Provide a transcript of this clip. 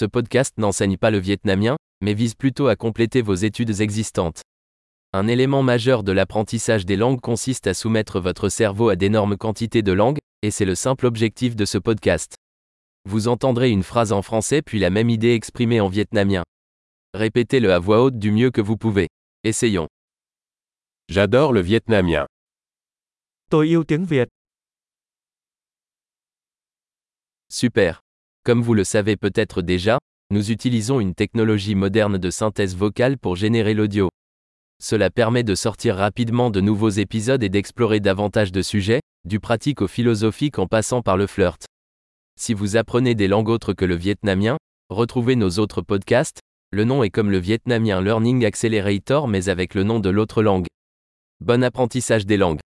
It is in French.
Ce podcast n'enseigne pas le vietnamien, mais vise plutôt à compléter vos études existantes. Un élément majeur de l'apprentissage des langues consiste à soumettre votre cerveau à d'énormes quantités de langues, et c'est le simple objectif de ce podcast. Vous entendrez une phrase en français puis la même idée exprimée en vietnamien. Répétez-le à voix haute du mieux que vous pouvez. Essayons. J'adore le vietnamien. Tôi yêu tiếng Việt. Super. Comme vous le savez peut-être déjà, nous utilisons une technologie moderne de synthèse vocale pour générer l'audio. Cela permet de sortir rapidement de nouveaux épisodes et d'explorer davantage de sujets, du pratique au philosophique en passant par le flirt. Si vous apprenez des langues autres que le vietnamien, retrouvez nos autres podcasts, le nom est comme le vietnamien Learning Accelerator mais avec le nom de l'autre langue. Bon apprentissage des langues.